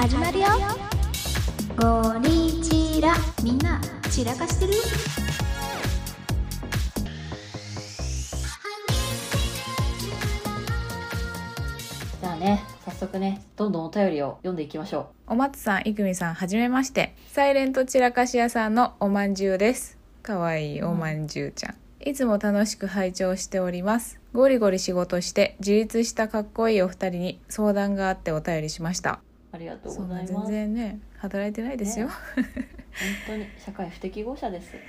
始まるよゴリチラみんな散らかしてる？じゃあね早速ねどんどんお便りを読んでいきましょお松さん、いくみさん、はじめまして。サイレント散らかし屋さんのおまんじゅうです。かわいいおまんじゅうちゃん。いつも楽しく拝聴しております。ゴリゴリ仕事して自立したかっこいいお二人に相談があってお便りしました。うありがとうござます、然ね、働いてないですよ。ね。本当に社会不適合者です。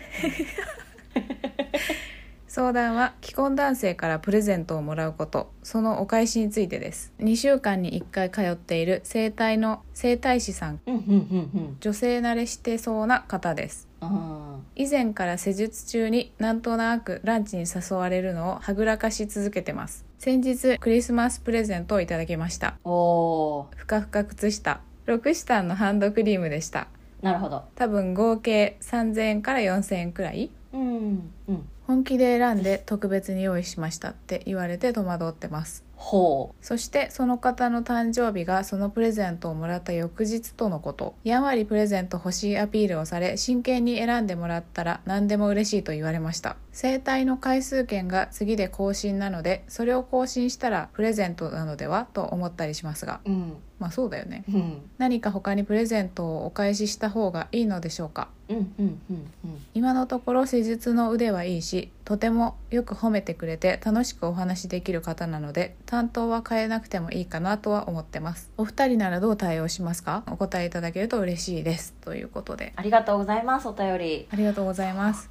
相談は既婚男性からプレゼントをもらうこと。そのお返しについてです。2週間に1回通っている整体の整体師さん。女性慣れしてそうな方です。うんあ以前から施術中になんとなくランチに誘われるのをはぐらかし続けてます。先日クリスマスプレゼントをいただきました。ー。おふかふか靴下。ロクシタンのハンドクリームでした。ーなるほど。多分合計3000円から4000円くらい。うんうん。本気で選んで特別に用意しましたって言われて戸惑ってますほう。そしてその方の誕生日がそのプレゼントをもらった翌日とのこと。やんわりプレゼント欲しいアピールをされ真剣に選んでもらったら何でも嬉しいと言われました。生体の回数券が次で更新なのでそれを更新したらプレゼントなのではと思ったりしますがううん。まあそうだよね。うん。何か他にプレゼントをお返しした方がいいのでしょうか？うんうんうんうん。今のところ施術の腕はいいしとてもよく褒めてくれて楽しくお話しできる方なので担当は変えなくてもいいかなとは思ってます。お二人ならどう対応しますか？お答えいただけると嬉しいです。ということで。ありがとうございますお便り。ありがとうございます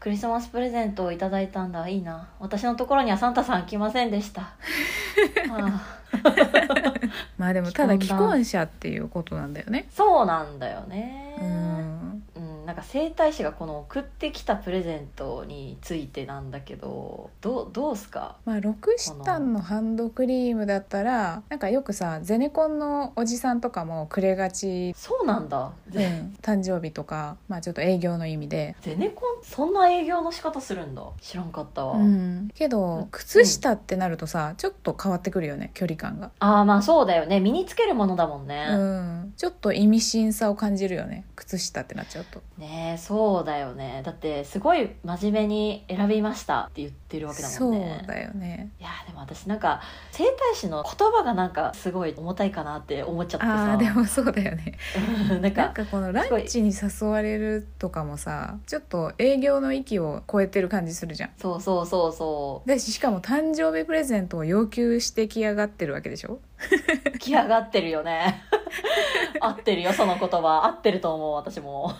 クリスマスプレゼントをいただいたんだ。いいな。私のところにはサンタさん来ませんでした。まあでもただ既既婚者っていうことなんだよね。そうなんだよね。うん。うん、なんか整体師がこの送ってきたプレゼントについてなんだけどどうどうすか？まあロクシタンのハンドクリームだったらなんかよくさゼネコンのおじさんとかもくれがち。そうなんだ。うゼ,、ん、誕生日とか、まあ、ちょっと営業の意味で。ゼネコン？そんな営業の仕方するんだ。知らんかったわ、うん、けど靴下ってなるとさちょっと変わってくるよね距離感が、ああまあそうだよね。身につけるものだもんね、うん、ちょっと意味深さを感じるよね靴下ってなっちゃうとねそうだよね。だってすごい真面目に選びましたって言ってるわけだもんね。そうだよね。いやでも私なんか整体師の言葉がなんかすごい重たいかなって思っちゃってあさ。あでもそうだよね。うんなんかこのランチに誘われるとかもさちょっと営業の域を超えてる感じするじゃん。そうそうそうそう。だししかも誕生日プレゼントを要求してきやがってるわけでしょ？来上がってるよね。合ってるよその言葉。合ってると思う私も。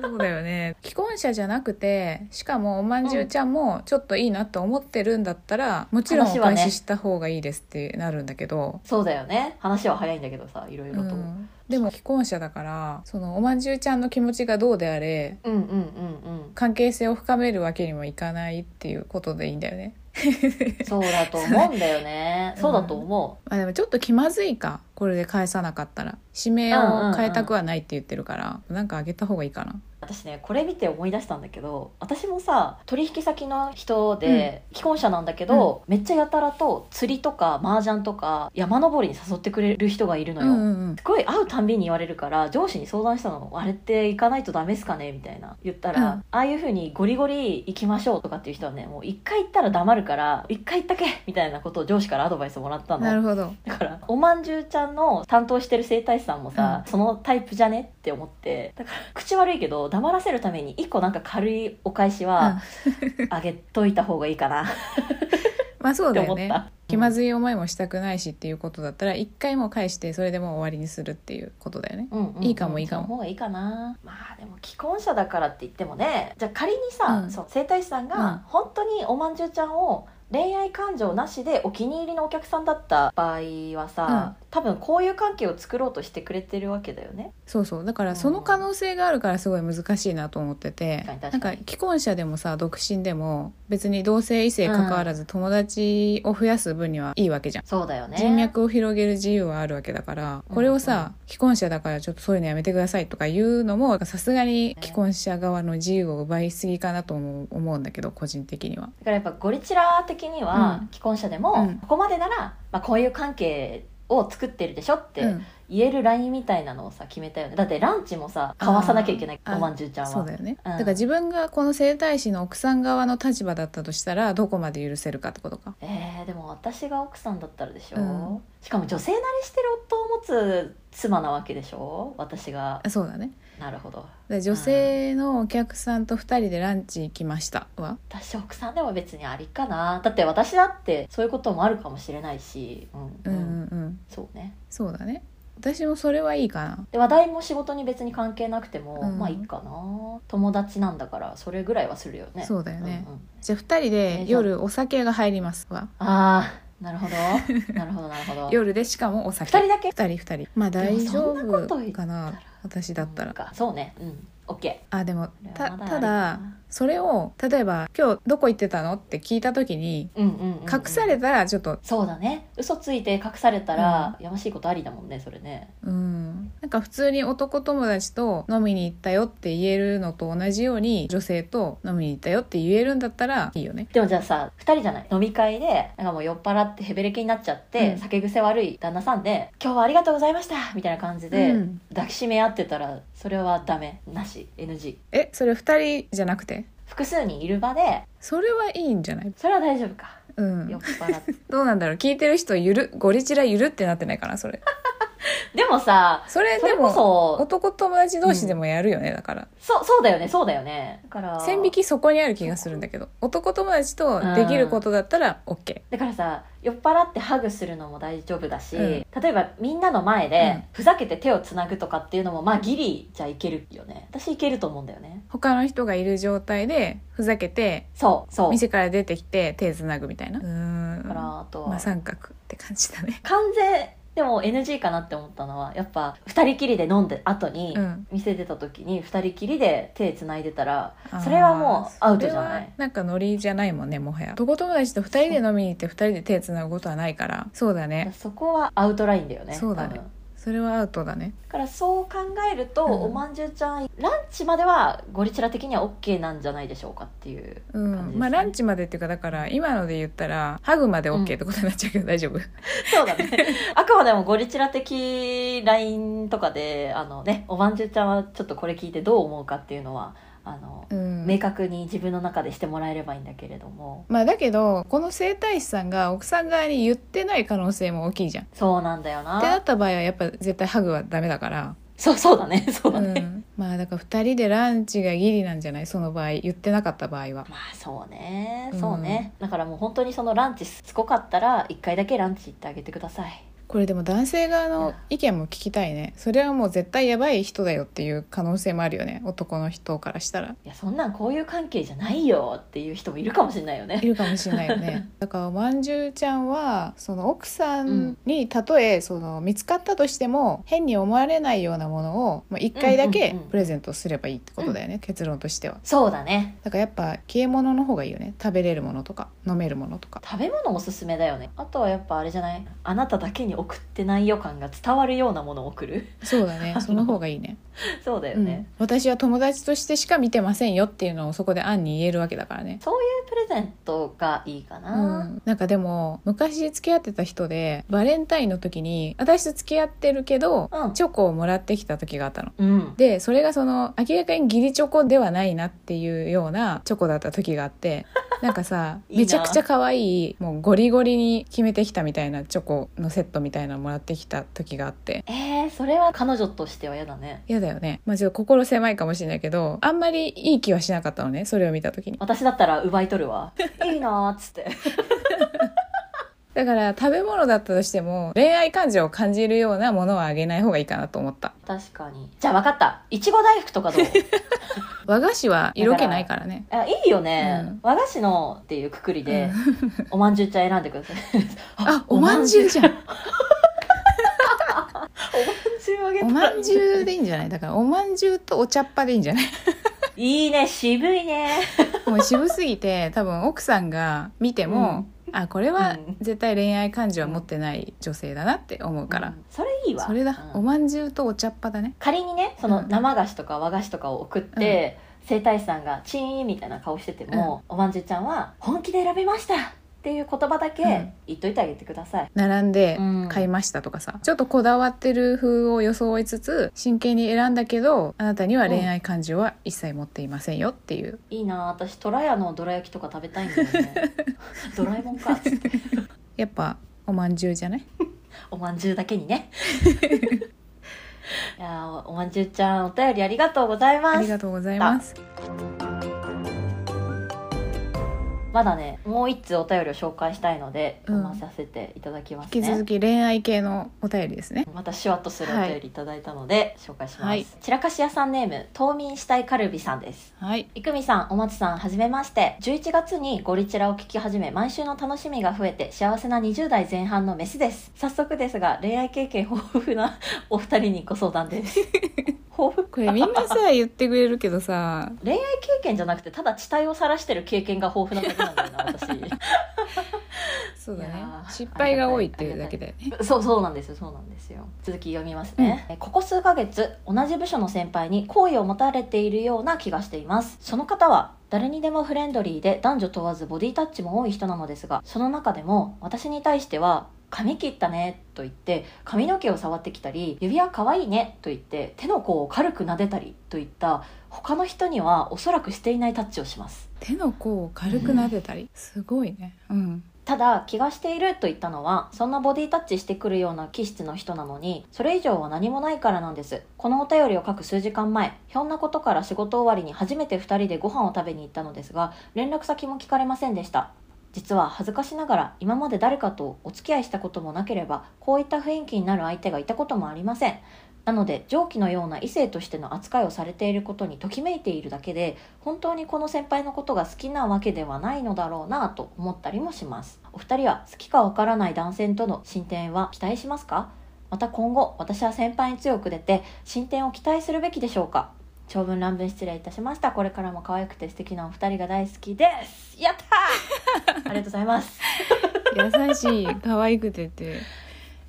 そうだよね。既婚者じゃなくてしかもおまんじゅうちゃんもちょっといいなと思ってるんだったら、もちろんお返しした方がいいですってなるんだけど、そうだよね。話は早いんだけどさいろいろと、うん。でも既婚者だからそのおまんじゅうちゃんの気持ちがどうであれうん、うんうんうん。関係性を深めるわけにもいかないっていうことでいいんだよね。そうだと思うんだよね。そうだと思まあでもちょっと気まずいかこれで返さなかったら指名を変えたくはないって言ってるから、なんかあげた方がいいかな。う私ねこれ見て思い出したんだけど私もさ取引先の人で、既婚者なんだけど、めっちゃやたらと釣りとか麻雀とか山登りに誘ってくれる人がいるのよ、うんうんうん。すごい会うたんびに言われるから上司に相談したの。あれって行かないとダメっすかね？みたいな。言ったら、うん。ああいうふうにゴリゴリ行きましょうとかっていう人はねもう一回行ったら黙るから一回行ったけみたいなことを上司からアドバイスもらったの。なるほど。だからおまんじゅうちゃんの担当してる整体師さんもさ、そのタイプじゃねって思ってだから口悪いけど黙らせるために一個なんか軽いお返しは あげといた方がいいかな。っ まあそうてだよね。気まずい思いもしたくないしっていうことだったら一回も返してそれでもう終わりにするっていうことだよね。うんうんうん。いいかもいいかも。その方がいいかな。まあでも既婚者だからって言ってもねじゃあ仮にさ、うんそう整体師さんうんが本当におまんじゅうちゃんを恋愛感情なしでお気に入りのお客さんだった場合はさ、多分こういう関係を作ろうとしてくれてるわけだよね。そうそう。だからその可能性があるからすごい難しいなと思ってて。確かに確かに。なんか既婚者でもさ独身でも別に同性異性関わらず友達を増やす分にはいいわけじゃん、そうだよね。人脈を広げる自由はあるわけだから。これをさ、既婚者だからちょっとそういうのやめてくださいとか言うのもさすがに既婚者側の自由を奪いすぎかなとも思うんだけど個人的には。だからやっぱゴリチラ的には、うん。既婚者でも、うん。ここまでなら、まあ、こういう関係を作ってるでしょってうん。言えるラインみたいなのをさ決めたよね。だってランチもさ交わさなきゃいけないおまんじゅうちゃんは。そうだよね、うん。だから自分がこの整体師の奥さん側の立場だったとしたらどこまで許せるかってことか。えー、でも私が奥さんだったらでしょ、うん。しかも女性慣れしてる夫を持つ妻なわけでしょ？私が。あそうだねなるほど。で女性のお客さんと2人でランチ行きました。は？私奥さんでも別にありかな。だって私だってそういうこともあるかもしれないし。うん、うん。うんうんそうね。そうだね。私もそれはいいかな。で話題も仕事に別に関係なくても、うん。まあいいかな。友達なんだからそれぐらいはするよね。そうだよね。んん。じゃあ2人で夜お酒が入ります。わああなるほど。なるほどなるほど。夜でしかもお酒。二人だけ？2人2人。まあ大丈夫かな私だったら。かそうね。うん。オッケあでもーたただなそれを例えば「今日どこ行ってたの?」って聞いた時にうんうんうんうん。隠されたらちょっとそうだね。嘘ついて隠されたら、やましいことありだもんねそれね。うん。なんか普通に男友達と飲みに行ったよって言えるのと同じように女性と飲みに行ったよって言えるんだったらいいよね。でもじゃあさ2人じゃない？飲み会でなんかもう酔っ払ってヘベレケになっちゃって、うん酒癖悪い旦那さんで「今日はありがとうございました」みたいな感じで、うん。抱きしめ合ってたらそれはダメ。なし。NG えそれ2人じゃなくて？複数人いる場で。それはいいんじゃない？それは大丈夫か。うん。酔っ払ってどうなんだろう。聞いてる人ゆる？ゴリチラゆるってなってないかなそれ でもさそれでもそ男友達同士でもやるよね、だから。そうそうだよねそうだよね。だから線引きそこにある気がするんだけど男友達とできることだったら OK だからさ酔っ払ってハグするのも大丈夫だし、うん。例えばみんなの前でふざけて手をつなぐとかっていうのもまあギリじゃいけるよね。私いけると思うんだよね。他の人がいる状態でふざけてそうそう。店から出てきて手つなぐみたいな。うーんだからあとは、まあ三角って感じだね。完全でも NG かなって思ったのはやっぱ2人きりで飲んで後にうん。店出た時に2人きりで手つないでたらそれはもうアウトじゃなそれはいなんかノリじゃないもんねもはや。男友達と二人で飲みに行って二人で手つなぐことはないから。そうだね。そこはアウトラインだよね。そうだね。多分それはアウトだね。だからそう考えると、うん。おまんじゅうちゃんランチまではゴリチラ的には OK なんじゃないでしょうかっていうう感じね。ん。まあランチまでっていうかだから今ので言ったらハグまで OK ってことになっちゃうけど大丈夫。そうだね。あくまでもゴリチラ的 LINE とかであのねおまんじゅうちゃんはちょっとこれ聞いてどう思うかっていうのはあの、うん。明確に自分の中でしてもらえればいいんだけれども。まあだけどこの整体師さんが奥さん側に言ってない可能性も大きいじゃん。ってそうなんだよな。なった場合はやっぱ絶対ハグはダメだから、そうそうだね。そうだね、うん、まあだから2人でランチがギリなんじゃない？その場合言ってなかった場合は。まあそうね。うん。そうね、だからもう本当にそのランチすごかったら一回だけランチ行ってあげてくださいこれでも男性側の意見も聞きたいね。それはもう絶対やばい人だよっていう可能性もあるよね。男の人からしたら。いやそんなんこういう関係じゃないよっていう人もいるかもしれないよね。いるかもしれないよね。だからまんじゅうちゃんはその奥さんにたとえその見つかったとしても変に思われないようなものをまあ1回だけうんうんうんプレゼントすればいいってことだよね、結論としては。そうだね。だからやっぱ消え物の方がいいよね。食べれるものとか飲めるものとか。食べ物おすすめだよね。あとはやっぱあれじゃない？あなただけに送ってない予感が伝わるようなものを送る。そうだね。その方がいいね。そうだようん。ね、私は友達としてしか見てませんよっていうのをそこで暗に言えるわけだからね。そういうプレゼントがいいかうな、ん、なんかでも昔付き合ってた人でバレンタインの時に私と付き合ってるけど、うん。チョコをもらってきた時があったの。うん。でそれがその明らかに義理チョコではないなっていうようなチョコだった時があってなんかさ めちゃくちゃ可愛いもうゴリゴリに決めてきたみたいなチョコのセットみたいなのもらってきた時があって。えー、それは彼女としては嫌だね。嫌だよね。まあちょっと心狭いかもしれないけどあんまりいい気はしなかったのねそれを見た時に。私だったら奪い取るわ。いいなーっつってだから食べ物だったとしても恋愛感情を感じるようなものはあげない方がいいかなと思った。確かに。じゃあ分かった。いちご大福とかどう？和菓子は色気ないからね。あいいよね、うん。和菓子のっていうくくりで、おまんじゅうちゃん選んでください。あおまんじゅうじゃん。おまんじゅうあげたおまんじゅうでいいんじゃない？だからおまんじゅうとお茶っ葉でいいんじゃない？いいね渋いね。もう渋すぎて多分奥さんが見ても、あこれはうん。絶対恋愛感情は持ってない女性だなって思うから、うん。それいいわ。それだ、うん。おまんじゅうとお茶っ葉だね。仮にねそのうん。生菓子とか和菓子とかを送って、整体師さんがチーンみたいな顔してても、おまんじゅうちゃんは「本気で選びました!」っっていう言葉だけうん。言っといてあげてください、並んでうん。買いましたとかさ、ちょっとこだわってる風を装いつつ真剣に選んだけどあなたには恋愛感情は一切持っていませんよっていう。いいな私トラヤのどら焼きとか食べたいんだよね。ドラえもんか。っつってやっぱおまんじゅうじゃない？おまんじゅうだけにね。いやーおおまんじゅうちゃんお便りありがとうございあます。りがとうございますまだねもう一通お便りを紹介したいのでうん。読まさせていただきますね、引き続き恋愛系のお便りですね。またシュワッとするお便りいただいたので、紹介します、はい散らかし屋さんネーム冬眠したいカルビさんです。はい。いくみさん、おまつさん、はじめまして。11月にゴリチラを聞き始め、毎週の楽しみが増えて、幸せな20代前半のメスです。早速ですが、恋愛経験豊富なお二人にご相談です。豊富これみんなさ言ってくれるけどさ。恋愛経験じゃなくて、ただ地帯を晒してる経験が豊富なだけなんだよな、私。そうだね。失敗が多いっていうだけだよねそうそうなんですよそうなんですよ。続き読みますね、えここ数ヶ月同じ部署の先輩に好意を持たれているような気がしています。その方は誰にでもフレンドリーで男女問わずボディタッチも多い人なのですがその中でも私に対しては髪切ったねと言って髪の毛を触ってきたり指輪かわいいねと言って手の甲を軽く撫でたりといった他の人にはおそらくしていないタッチをします。手の甲を軽く撫でたり？すごいね。うん。ただ気がしていると言ったのはそんなボディタッチしてくるような気質の人なのにそれ以上は何もないからなんです。このお便りを書く数時間前ひょんなことから仕事終わりに初めて2人でご飯を食べに行ったのですが連絡先も聞かれませんでした実は恥ずかしながら今まで誰かとお付き合いしたこともなければこういった雰囲気になる相手がいたこともありません。なので上記のような異性としての扱いをされていることにときめいているだけで本当にこの先輩のことが好きなわけではないのだろうなと思ったりもします。お二人は好きかわからない男性との進展は期待しますか？また今後私は先輩に強く出て進展を期待するべきでしょうか？長文乱文失礼いたしました。これからも可愛くて素敵なお二人が大好きです。やったー！ありがとうございます。優しい。可愛くてって。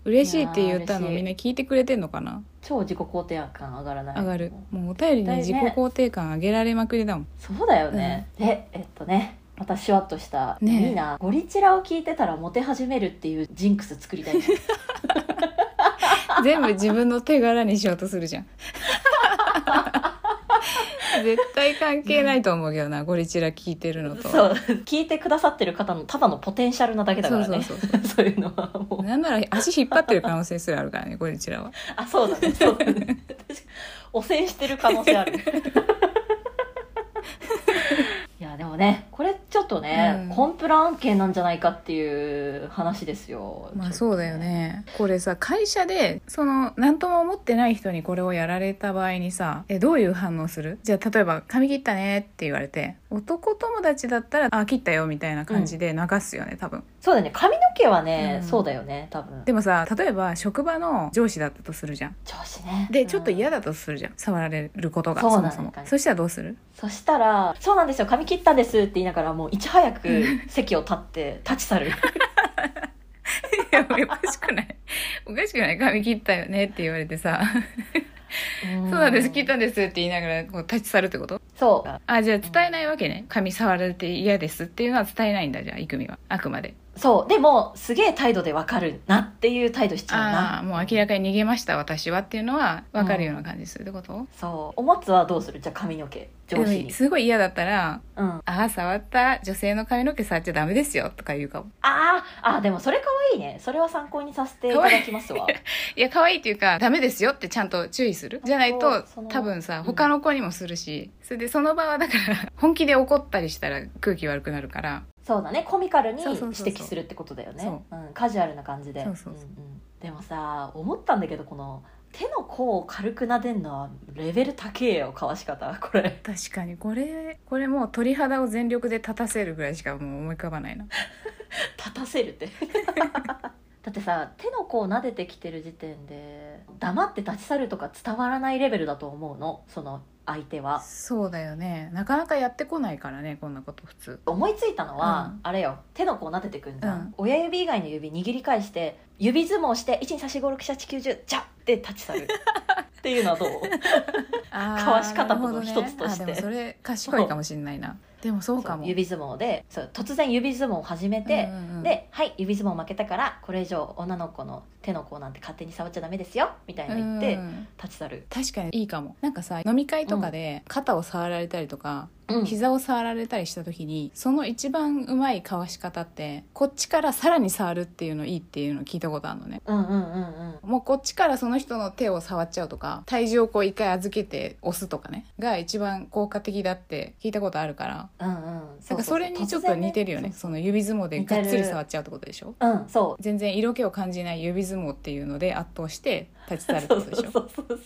嬉しいって言ったのみんな聞いてくれてんのかな？超自己肯定感上がらない。上がる。もうお便りに自己肯定感上げられまくりだもん。そうだよね、でえっとねまたシュワッとした、ねえ。いいなゴリチラを聞いてたらモテ始めるっていうジンクス作りたいね。全部自分の手柄にしようとするじゃん 絶対関係ないと思うけどなゴリチラ聞いてるのと。そう。聞いてくださってる方のただのポテンシャルなだけだからね。そうそうそうそう。いうのはもう。なんなら足引っ張ってる可能性すらあるからねゴリチラは。あそうだね。そうだね。私汚染してる可能性ある いやでもねこれちょっとね、うん。コンプラ案件なんじゃないかっていう話ですよまあそうだよね。これさ会社でその何とも思ってない人にこれをやられた場合にさえどういう反応する？じゃあ例えば「髪切ったね」って言われて男友達だったら「あ切ったよ」みたいな感じで流すよね多分。そうだね。髪の毛はね、うん。そうだよね多分。でもさ例えば職場の上司だったとするじゃん。調子ね。でちょっと嫌だ、だとするじゃん。触られることがそもそも。そしたらどうする？そしたら「そうなんですよ髪切ったんです」って言いながらもういち早く 席を立って立ち去る。いやおかしくない。おかしくない。髪切ったよねって言われてさ「そうなんです。切ったんです」って言いながらこう立ち去るってこと？そう。あじゃあ伝えないわけね。髪触られて嫌ですっていうのは伝えないんだじゃあ郁美は。あくまでそう。でもすげえ態度でわかるなっていう態度しちゃうな。ああもう明らかに逃げました私はっていうのは分かるような感じするってこと、そう。おもつはどうする？じゃあ髪の毛上司に。すごい嫌だったらうん「ああ触った女性の髪の毛触っちゃダメですよ」とか言うかも。あーあーでもそれかわいいね。それは参考にさせていただきますわ。いや可愛いっていうかダメですよってちゃんと注意する？じゃないと多分さうん。他の子にもするし、それでその場はだから本気で怒ったりしたら空気悪くなるからそうだね。コミカルに指摘するってことだよね。そう。ん、カジュアルな感じで。でもさ思ったんだけどこの手の甲を軽く撫でんのはレベル高えよかわし方。これ。確かに。これこれもう鳥肌を全力で立たせるぐらいしかもう思い浮かばないな。立たせるって。だってさ手の甲を撫でてきてる時点で黙って立ち去るとか伝わらないレベルだと思うの。その相手は。そうだよね。なかなかやってこないからねこんなこと普通。思いついたのは、うん。あれよ。手の甲を撫でてくんじゃん、うん。親指以外の指握り返して指相撲して12345678910じゃって立ち去る。っていうのはどう？あー交わし方の一つとして。あでもそれ賢いかもしれないな。でもそうかも。指相撲でそう突然指相撲を始めて、うんうんうん。で「はい指相撲負けたからこれ以上女の子の手の甲なんて勝手に触っちゃダメですよ」みたいな言ってうん立ち去る、確かにいいかも。なんかさ飲み会とかで肩を触られたりとか、うん膝を触られたりした時にその一番うまいかわし方ってこっちからさらに触るっていうのいいっていうのを聞いたことあるのね。うんうんうんうん。もうこっちからその人の手を触っちゃうとか体重をこう一回預けて押すとかねが一番効果的だって聞いたことあるから。うんうん。なんかそれにちょっと似てるよね。突然その指相撲でがっつり触っちゃうってことでしょ？うんそう。全然色気を感じない指相撲っていうので圧倒して立ち去るってそうことでしょ？そうそうそう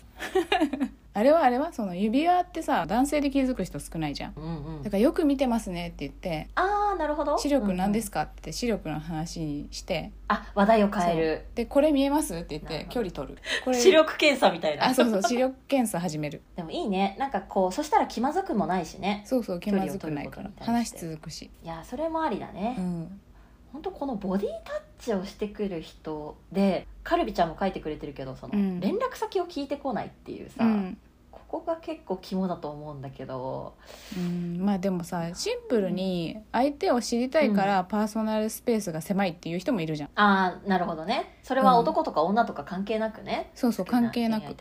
あれはあれはその指輪ってさ男性で気づく人少ないじゃん。うんうん。だからよく見てますねって言ってああなるほど。視力何ですか、かって視力の話にしてあ話題を変える。でこれ見えますって言って距離取る。これ視力検査みたいな。あそうそう視力検査始める。でもいいね。なんかこうそしたら気まずくもないしね。そうそう気まずくないから。話て続くし。いやそれもありだね、うん。本当このボディタッチをしてくる人でカルビちゃんも書いてくれてるけどその、うん。連絡先を聞いてこないっていうさ、うんここが結構肝だと思うんだけど。うんまあでもさシンプルに相手を知りたいからパーソナルスペースが狭いっていう人もいるじゃん。ああなるほどね。それは男とか女とか関係なくね、そうそう関係なく。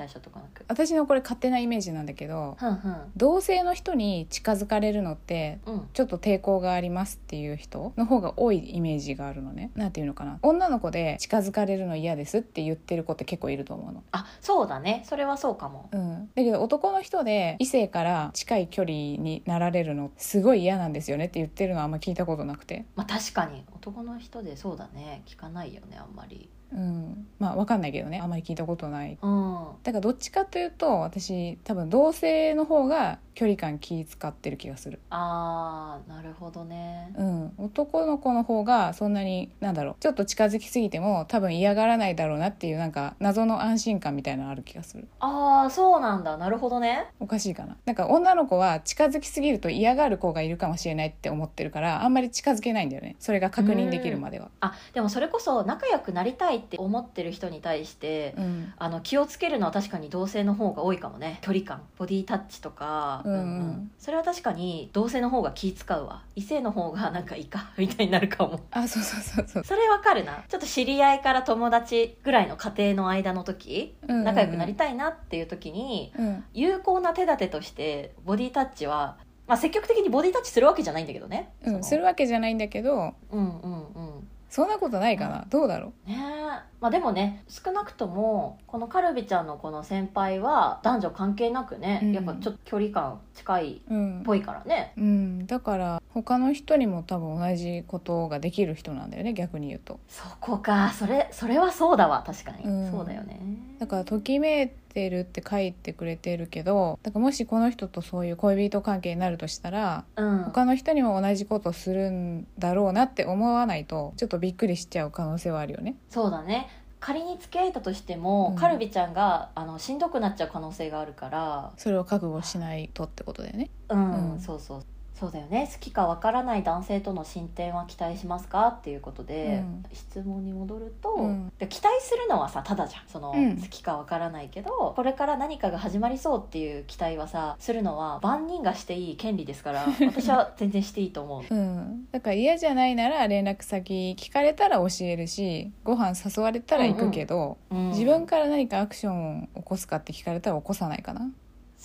私のこれ勝手なイメージなんだけどふんふん。同性の人に近づかれるのってうん。ちょっと抵抗がありますっていう人の方が多いイメージがあるのね。なんていうのかな？女の子で近づかれるの嫌ですって言ってる子って結構いると思うの。あそうだね。それはそうかも。うん、だけど男の人で異性から近い距離になられるのすごい嫌なんですよねって言ってるのはあんま聞いたことなくて、まあ確かに。男の人でそうだね。聞かないよねあんまり。うん、まあ分かんないけどね。あんまり聞いたことない。うん。だからどっちかというと私多分同性の方が距離感気使ってる気がする、あーなるほどね。うん、男の子の方がそんなになんだろう。ちょっと近づきすぎても多分嫌がらないだろうなっていうなんか謎の安心感みたいなのある気がする。ああそうなんだ。なるほどね。おかしいかな。なんか女の子は近づきすぎると嫌がる子がいるかもしれないって思ってるからあんまり近づけないんだよね。それが確認できるまでは。あでもそれこそ仲良くなりたいって思ってる人に対して、うん。あの気をつけるのは確かに同性の方が多いかもね。距離感ボディタッチとか、うんうん。それは確かに同性の方が気使うわ。異性の方がなんかいいか みたいになるかも。あそうそうそうそう。それわかるな。ちょっと知り合いから友達ぐらいの家庭の間の時、うんうんうん。仲良くなりたいなっていう時にうん。有効な手立てとしてボディタッチは、まあ、積極的にボディタッチするわけじゃないんだけどね、うん、するわけじゃないんだけどうんうんうんそんなことないかな、どうだろね。えまあでもね少なくともこのカルビちゃんのこの先輩は男女関係なくね、うん。やっぱちょっと距離感近いっううん。ぽいからね。うん、だから他の人にも多分同じことができる人なんだよね逆に言うと。そこか。それそれはそうだわ確かに、うん。そうだよね。だからときめいてるって書いてくれてるけどだからもしこの人とそういう恋人関係になるとしたらうん。他の人にも同じことするんだろうなって思わないとちょっとびっくりしちゃう可能性はあるよね。そうだね。仮に付き合えたとしても、うん。カルビちゃんがあのしんどくなっちゃう可能性があるから。それを覚悟しないとってことだよね。うん、うん。そうそうそうだよね。好きかわからない男性との進展は期待しますか？っていうことで、うん。質問に戻ると、うん。で期待するのはさただじゃん。その、うん。好きかわからないけどこれから何かが始まりそうっていう期待はさするのは万人がしていい権利ですから 私は全然していいと思う。うん。だから嫌じゃないなら連絡先聞かれたら教えるしご飯誘われたら行くけど、うん自分から何かアクションを起こすかって聞かれたら起こさないかな、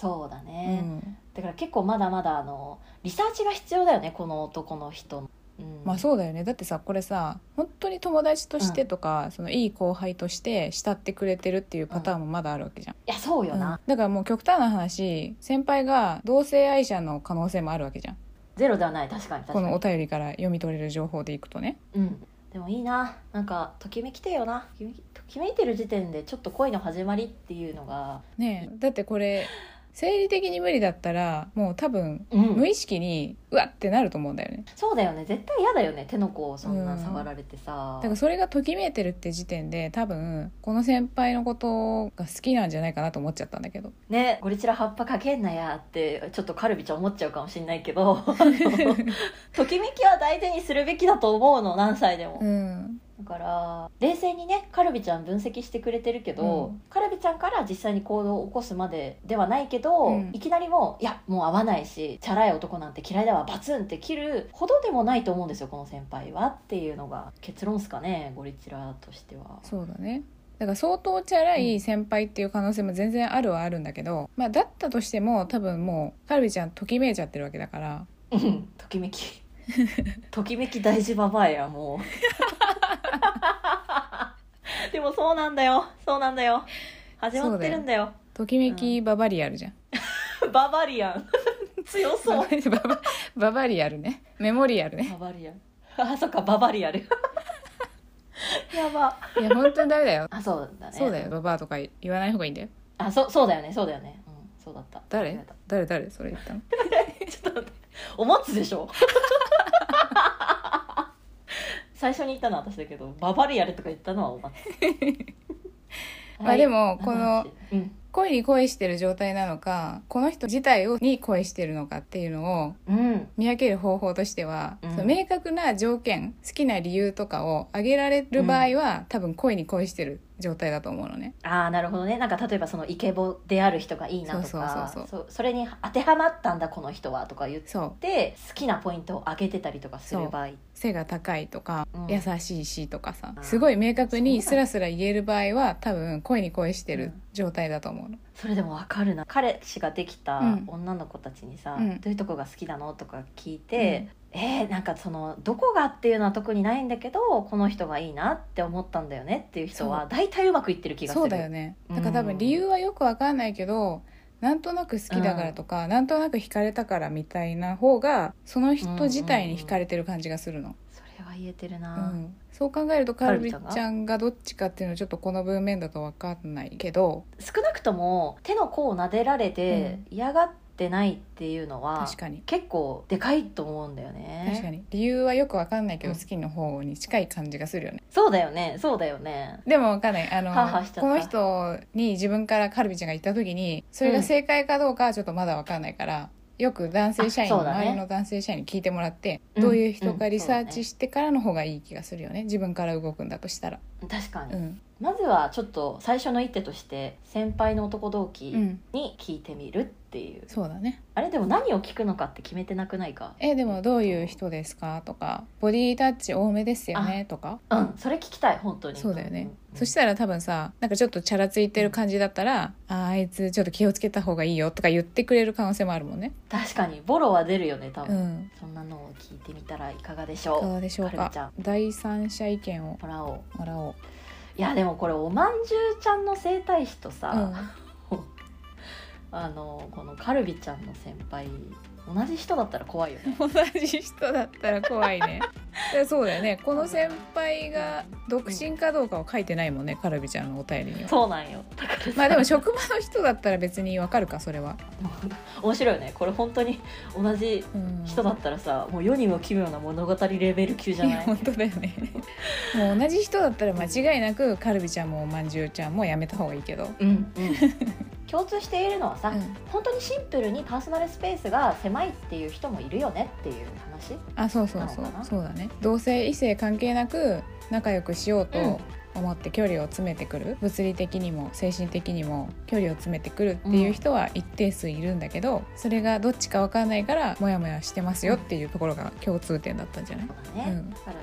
そうだうね、ん、だから結構まだまだあのリサーチが必要だよねこの男の人の、うん、まあそうだよね。だってさこれさ本当に友達としてとか、そのいい後輩として慕ってくれてるっていうパターンもまだあるわけじゃん、いやそうようん。な、だからもう極端な話先輩が同性愛者の可能性もあるわけじゃん。ゼロではない確かに確かに。このお便りから読み取れる情報でいくとね。うん。でもいいな。なんかときめきてえよな。ときめきときめいてる時点でちょっと恋の始まりっていうのが。ねえ。だってこれ生理的に無理だったらもう多分うん。無意識にうわってなると思うんだよね。そうだよね。絶対嫌だよね。手の甲をそんなうん。触られてさ、だからそれがときめいてるって時点で多分この先輩のことが好きなんじゃないかなと思っちゃったんだけど。ねゴリチラ葉っぱかけんなやってちょっとカルビちゃん思っちゃうかもしんないけど。あ の ときめきは大事にするべきだと思うの何歳でも。う、んだから冷静にねカルビちゃん分析してくれてるけど、うん。カルビちゃんから実際に行動を起こすまでではないけど、うん。いきなりもういやもう合わないしチャラい男なんて嫌いだわバツンって切るほどでもないと思うんですよこの先輩はっていうのが結論っすかねゴリチラとしては。そうだね。だから相当チャラい先輩っていう可能性も全然あるはあるんだけど、まあだったとしても多分もうカルビちゃんときめいちゃってるわけだから。うん。ときめき。ときめき大事ババアやもう でもそうなんだよ。そうなんだよ。始まってるんだよ。ときめきババリアルじゃん、ババリアン。強そう。ババババリアルね。メモリアルね。ババリアン。あそっかババリアル。やば。いや本当にダメだよ。あそうだね。そうだよ。ババアとか言わない方がいいんだよ。あそそうだよね。そうだよね。うんそうだった。誰？誰？誰？それ言ったの？ちょっと待って。お松でしょ？最初に言ったのは私だけどババリアルとか言ったのはお松 まあでもこの恋に恋してる状態なのかこの人自体をに恋してるのかっていうのをうん。見分ける方法としては、うん。その明確な条件好きな理由とかを挙げられる場合は、多分恋に恋してる状態だと思うのね。ああなるほどね。なんか例えばそのイケボである人がいいなとかそうそれに当てはまったんだこの人はとか言って好きなポイントを上げてたりとかする場合。背が高いとか、うん。優しいしとかさすごい明確にスラスラ言える場合は多分恋に恋してる状態だと思うの、それでもわかるな。彼氏ができたうん。女の子たちにさ、うん。どういうとこが好きなのとか聞いて、えー、なんかそのどこがっていうのは特にないんだけどこの人がいいなって思ったんだよねっていう人は大体うまくいってる気がする。そうだよね。だから多分理由はよくわかんないけど、なんとなく好きだからとか、なんとなく惹かれたからみたいな方がその人自体に惹かれてる感じがするの、それは言えてるうな、ん。そう考えるとカルビちゃんがどっちかっていうのはちょっとこの文面だとわかんないけど少なくとも手の甲を撫でられて嫌がってないっていうのは、確かに。結構でかいと思うんだよね。確かに。理由はよくわかんないけどうん。好きの方に近い感じがするよね。そうだよね。そうだよね。でもわかんない。あのこの人に自分からカルビちゃんが言った時にそれが正解かどうかはちょっとまだわかんないから、よく男性社員ね。周りの男性社員に聞いてもらって、うん。どういう人かリサーチしてからの方がいい気がするよね。自分から動くんだとしたら。確かに、うんまずはちょっと最初の一手として先輩の男同期うん。に聞いてみるっていう、そうだね。あれでも何を聞くのかって決めてなくないか？えでもどういう人ですか？とかボディタッチ多めですよね？とか。うんそれ聞きたい本当に。そうだよね、んんそしたら多分さなんかちょっとチャラついてる感じだったら、あーあいつちょっと気をつけた方がいいよとか言ってくれる可能性もあるもんね。確かにボロは出るよね多分、うん。そんなのを聞いてみたらいかがでしいかょがでしょうか？第三者意見をうもらおう。もらおういやでもこれおまんじゅうちゃんの整体師とさ、うん。あのこのカルビちゃんの先輩同じ人だったら怖いよね。同じ人だったら怖いね。でそうだよね。この先輩が独身かどうかは書いてないもんねカルビちゃんのお便りには。そうなんよ。まあでも職場の人だったら別にわかるかそれは、面白いよね。これ本当に同じうん、人だったらさもう世にも奇妙な物語レベル級じゃない？本当だよね。もう同じ人だったら間違いなくカルビちゃんもおまんじゅうちゃんもやめた方がいいけど、うんうん共通しているのはさ、うん。本当にシンプルにパーソナルスペースが狭いっていう人もいるよねっていう話あそうそうそう。そうだね。同性異性関係なく仲良くしよううん。と思って距離を詰めてくる、物理的にも精神的にも距離を詰めてくるっていう人は一定数いるんだけど、それがどっちか分かんないからモヤモヤしてますよっていうところが共通点だったんじゃない、うん。だから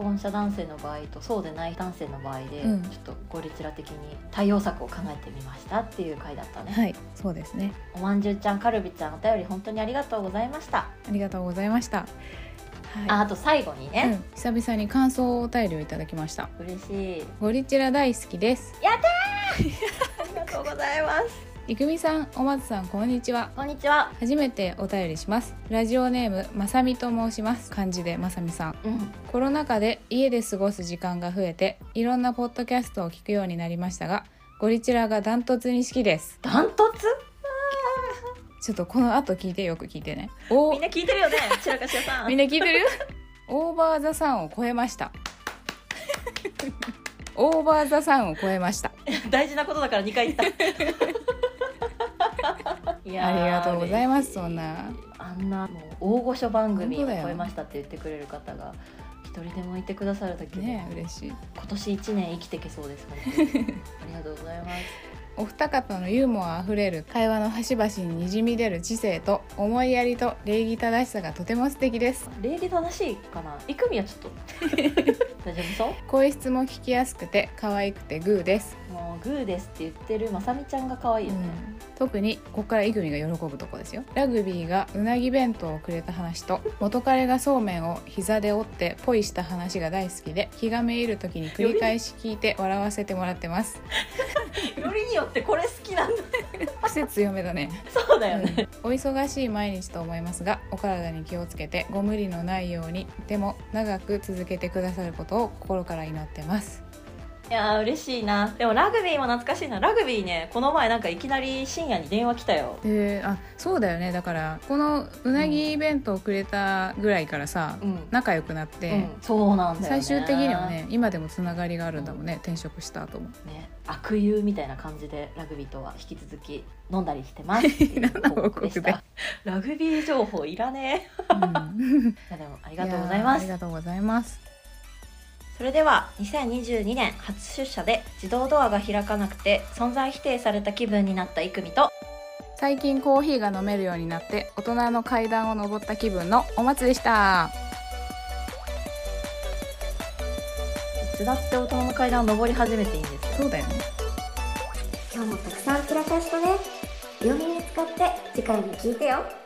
既婚者男性の場合とそうでない男性の場合で、うん。ちょっとゴリチラ的に対応策を考えてみましたっていう回だったね、はいそうですね。おまんじゅうちゃんカルビちゃんお便り本当にありがとうございました、ありがとうございました、あはあと最後にい、ね、うん、久々に感想お便りをいただきました。嬉しい。ゴリチラ大好きです。ありがとうございますいくみさんお松さんこんにちは。こんにちは。初めてお便りします。ラジオネームまさみと申します。漢字でまさみさん。うん。コロナ禍で家で過ごす時間が増えていろんなポッドキャストを聞くようになりましたがゴリチラがダントツに好きです。ダントツ？ちょっとこの後聞いてよく聞いてね。お みんな聞いてるよね散らかし屋さん。みんな聞いてる？オーバーザさんを超えました。オーバーザさんを超えました。大事なことだから2回言ったいやーありがとうございますそんな。あんなもう大御所番組を超えましたって言ってくれる方が一人でもいてくださるだけで、ね嬉しい。今年一年生きていけそうです ありがとうございます。お二方のユーモアあふれる会話の端々ににじみ出る知性と思いやりと礼儀正しさがとても素敵です。礼儀正しいかな？イクミはちょっと 大丈夫そう？声質も聞きやすくて可愛くてグーです、もうグーですって言ってるまさみちゃんが可愛いよね、特にここからイグミが喜ぶとこですよ。ラグビーがうなぎ弁当をくれた話と元彼がそうめんを膝で折ってポイした話が大好きで気がめいる時に繰り返し聞いて笑わせてもらってます よりによってこれ好きなんだ 癖強めだね。そうだよね、お忙しい毎日と思いますがお体に気をつけてご無理のないようにでも長く続けてくださることを心から祈ってますいやー嬉しいな。でもラグビーも懐かしいな。ラグビーねこの前なんかいきなり深夜に電話来たよ。であそうだよね。だからこのうなぎ弁当をくれたぐらいからさ、うん。仲良くなって、うん、そうなんだよね。最終的にはね今でもつながりがあるんだもんね、転職した後も。ね。悪友みたいな感じでラグビーとは引き続き飲んだりしてます ラグビー情報いらねえ。うん。ありがとうございます。ありがとうございますそれでは2022年初出社で自動ドアが開かなくて存在否定された気分になったイクミと最近コーヒーが飲めるようになって大人の階段を登った気分のお松でした。いつだって大人の階段を登り始めていいんですよそうだよね。今日もたくさん散らかしてね。両耳使って次回も聞いてよ